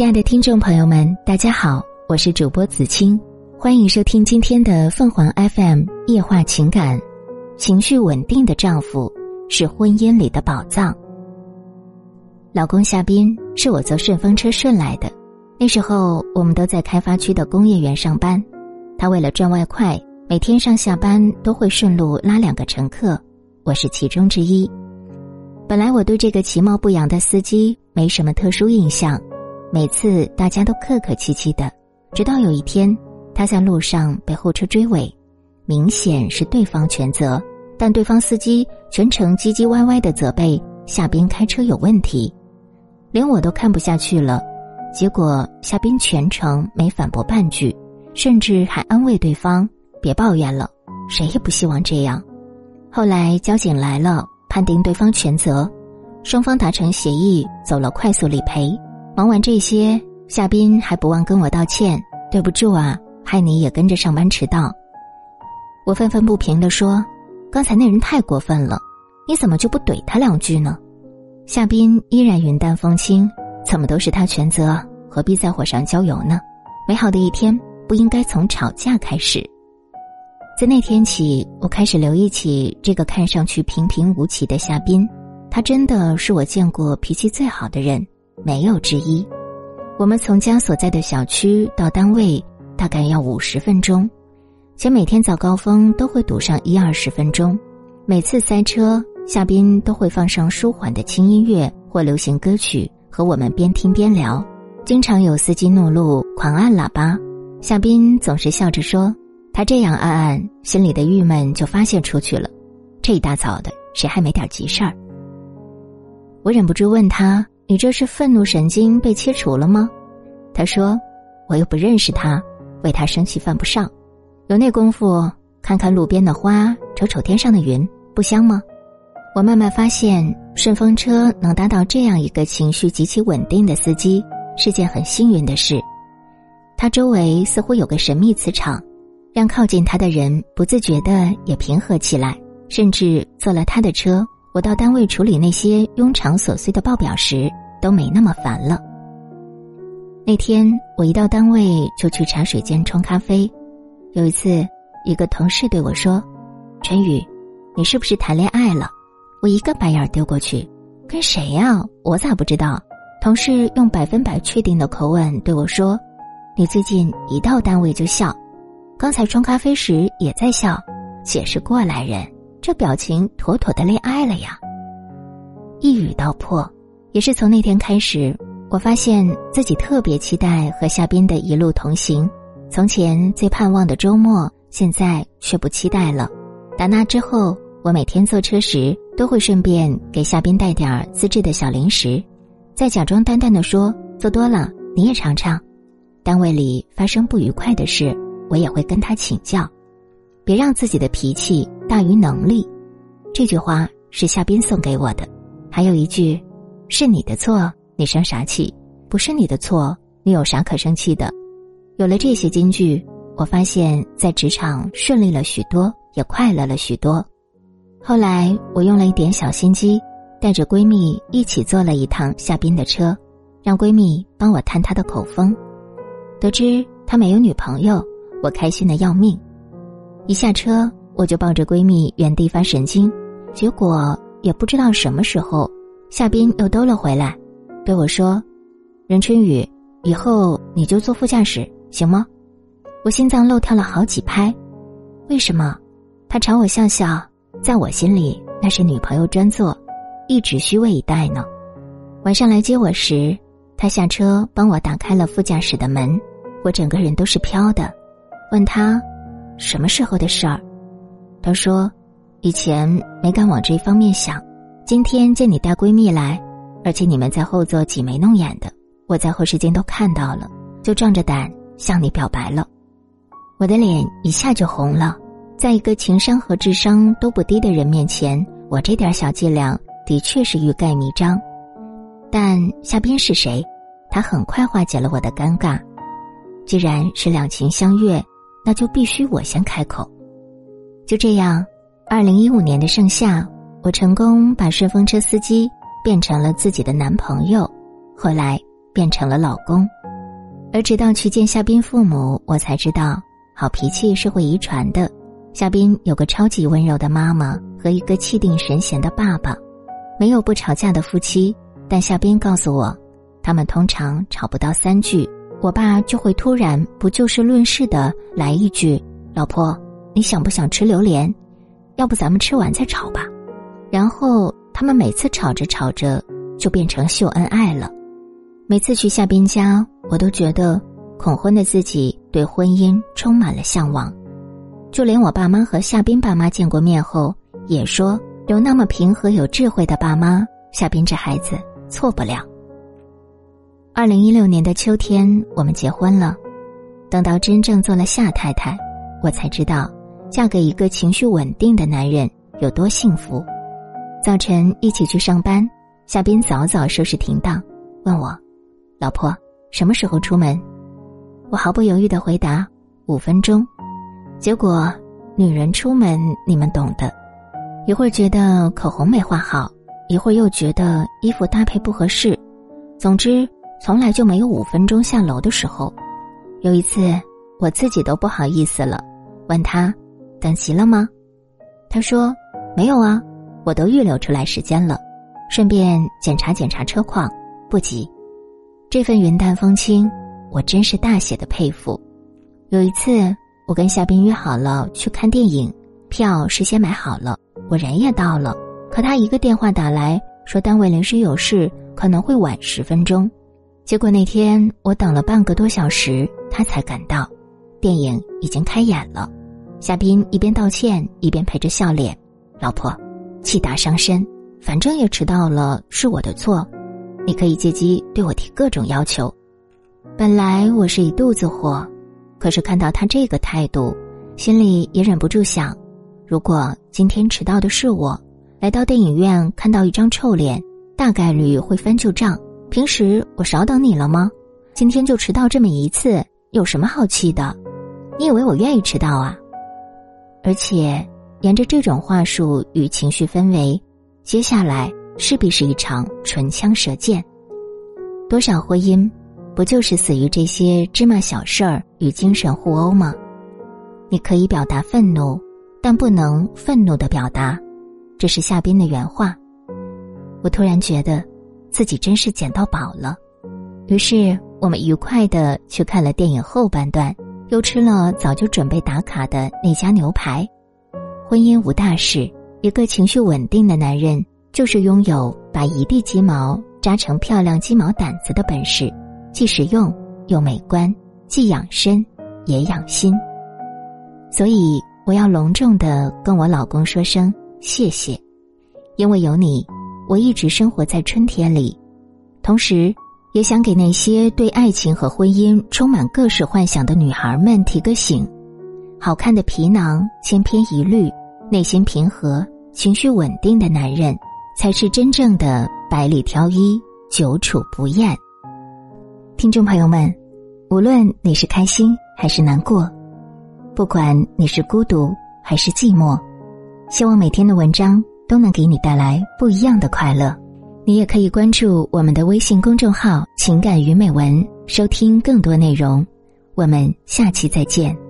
亲爱的听众朋友们，大家好，我是主播子清，欢迎收听今天的凤凰 FM 夜话情感。情绪稳定的丈夫是婚姻里的宝藏。老公夏斌是我坐顺风车顺来的，那时候我们都在开发区的工业园上班，他为了赚外快，每天上下班都会顺路拉两个乘客，我是其中之一。本来我对这个其貌不扬的司机没什么特殊印象。每次大家都客客气气的，直到有一天，他在路上被后车追尾，明显是对方全责，但对方司机全程唧唧歪歪的责备夏斌开车有问题，连我都看不下去了。结果夏斌全程没反驳半句，甚至还安慰对方别抱怨了，谁也不希望这样。后来交警来了，判定对方全责，双方达成协议，走了快速理赔。忙完这些，夏斌还不忘跟我道歉：“对不住啊，害你也跟着上班迟到。”我愤愤不平地说：“刚才那人太过分了，你怎么就不怼他两句呢？”夏斌依然云淡风轻：“怎么都是他全责，何必在火上浇油呢？美好的一天不应该从吵架开始。”在那天起，我开始留意起这个看上去平平无奇的夏斌，他真的是我见过脾气最好的人。没有之一。我们从家所在的小区到单位大概要五十分钟，且每天早高峰都会堵上一二十分钟。每次塞车，夏斌都会放上舒缓的轻音乐或流行歌曲，和我们边听边聊。经常有司机怒路狂按喇叭，夏斌总是笑着说：“他这样按按，心里的郁闷就发泄出去了。这一大早的，谁还没点急事儿？”我忍不住问他。你这是愤怒神经被切除了吗？他说：“我又不认识他，为他生气犯不上。有那功夫，看看路边的花，瞅瞅天上的云，不香吗？”我慢慢发现，顺风车能搭到这样一个情绪极其稳定的司机，是件很幸运的事。他周围似乎有个神秘磁场，让靠近他的人不自觉的也平和起来，甚至坐了他的车。我到单位处理那些庸常琐碎的报表时，都没那么烦了。那天我一到单位就去茶水间冲咖啡。有一次，一个同事对我说：“陈宇，你是不是谈恋爱了？”我一个白眼丢过去：“跟谁呀？我咋不知道？”同事用百分百确定的口吻对我说：“你最近一到单位就笑，刚才冲咖啡时也在笑，姐是过来人。”这表情妥妥的恋爱了呀！一语道破，也是从那天开始，我发现自己特别期待和夏斌的一路同行。从前最盼望的周末，现在却不期待了。打那之后，我每天坐车时都会顺便给夏斌带点儿自制的小零食，再假装淡淡的说：“做多了你也尝尝。”单位里发生不愉快的事，我也会跟他请教，别让自己的脾气。大于能力，这句话是夏斌送给我的。还有一句，是你的错，你生啥气？不是你的错，你有啥可生气的？有了这些金句，我发现在职场顺利了许多，也快乐了许多。后来我用了一点小心机，带着闺蜜一起坐了一趟夏斌的车，让闺蜜帮我探他的口风。得知他没有女朋友，我开心的要命。一下车。我就抱着闺蜜原地发神经，结果也不知道什么时候，夏斌又兜了回来，对我说：“任春雨，以后你就坐副驾驶行吗？”我心脏漏跳了好几拍。为什么？他朝我笑笑，在我心里那是女朋友专座，一直虚位以待呢。晚上来接我时，他下车帮我打开了副驾驶的门，我整个人都是飘的。问他，什么时候的事儿？他说：“以前没敢往这方面想，今天见你带闺蜜来，而且你们在后座挤眉弄眼的，我在后视镜都看到了，就壮着胆向你表白了。”我的脸一下就红了。在一个情商和智商都不低的人面前，我这点小伎俩的确是欲盖弥彰。但夏边是谁？他很快化解了我的尴尬。既然是两情相悦，那就必须我先开口。就这样，二零一五年的盛夏，我成功把顺风车司机变成了自己的男朋友。后来，变成了老公。而直到去见夏斌父母，我才知道，好脾气是会遗传的。夏斌有个超级温柔的妈妈和一个气定神闲的爸爸，没有不吵架的夫妻。但夏斌告诉我，他们通常吵不到三句，我爸就会突然不就事论事的来一句：“老婆，你想不想吃榴莲？要不咱们吃完再吵吧。”然后他们每次吵着吵着就变成秀恩爱了。每次去夏斌家，我都觉得恐婚的自己对婚姻充满了向往。就连我爸妈和夏斌爸妈见过面后，也说有那么平和有智慧的爸妈，夏斌这孩子错不了。二零一六年的秋天，我们结婚了。等到真正做了夏太太，我才知道，嫁给一个情绪稳定的男人有多幸福。早晨一起去上班，夏斌早早收拾停当，问我。老婆，什么时候出门？我毫不犹豫的回答：五分钟。结果，女人出门你们懂的，一会儿觉得口红没画好，一会儿又觉得衣服搭配不合适，总之，从来就没有五分钟下楼的时候。有一次，我自己都不好意思了，问他：“等齐了吗？”他说：“没有啊，我都预留出来时间了，顺便检查检查车况，不急。”这份云淡风轻，我真是大写的佩服。有一次，我跟夏冰约好了去看电影，票事先买好了，我人也到了。可他一个电话打来说单位临时有事，可能会晚十分钟。结果那天我等了半个多小时，他才赶到。电影已经开演了，夏冰一边道歉一边陪着笑脸：“老婆，气大伤身，反正也迟到了，是我的错。”你可以借机对我提各种要求。本来我是一肚子火，可是看到他这个态度，心里也忍不住想：如果今天迟到的是我，来到电影院看到一张臭脸，大概率会翻旧账。平时我少等你了吗？今天就迟到这么一次，有什么好气的？你以为我愿意迟到啊？而且，沿着这种话术与情绪氛围，接下来。势必是一场唇枪舌剑，多少婚姻，不就是死于这些芝麻小事儿与精神互殴吗？你可以表达愤怒，但不能愤怒的表达，这是夏斌的原话。我突然觉得，自己真是捡到宝了。于是我们愉快的去看了电影后半段，又吃了早就准备打卡的那家牛排。婚姻无大事，一个情绪稳定的男人。就是拥有把一地鸡毛扎成漂亮鸡毛掸子的本事，既实用又美观，既养身也养心。所以我要隆重的跟我老公说声谢谢，因为有你，我一直生活在春天里。同时，也想给那些对爱情和婚姻充满各式幻想的女孩们提个醒：好看的皮囊千篇一律，内心平和、情绪稳定的男人。才是真正的百里挑一，久处不厌。听众朋友们，无论你是开心还是难过，不管你是孤独还是寂寞，希望每天的文章都能给你带来不一样的快乐。你也可以关注我们的微信公众号“情感与美文”，收听更多内容。我们下期再见。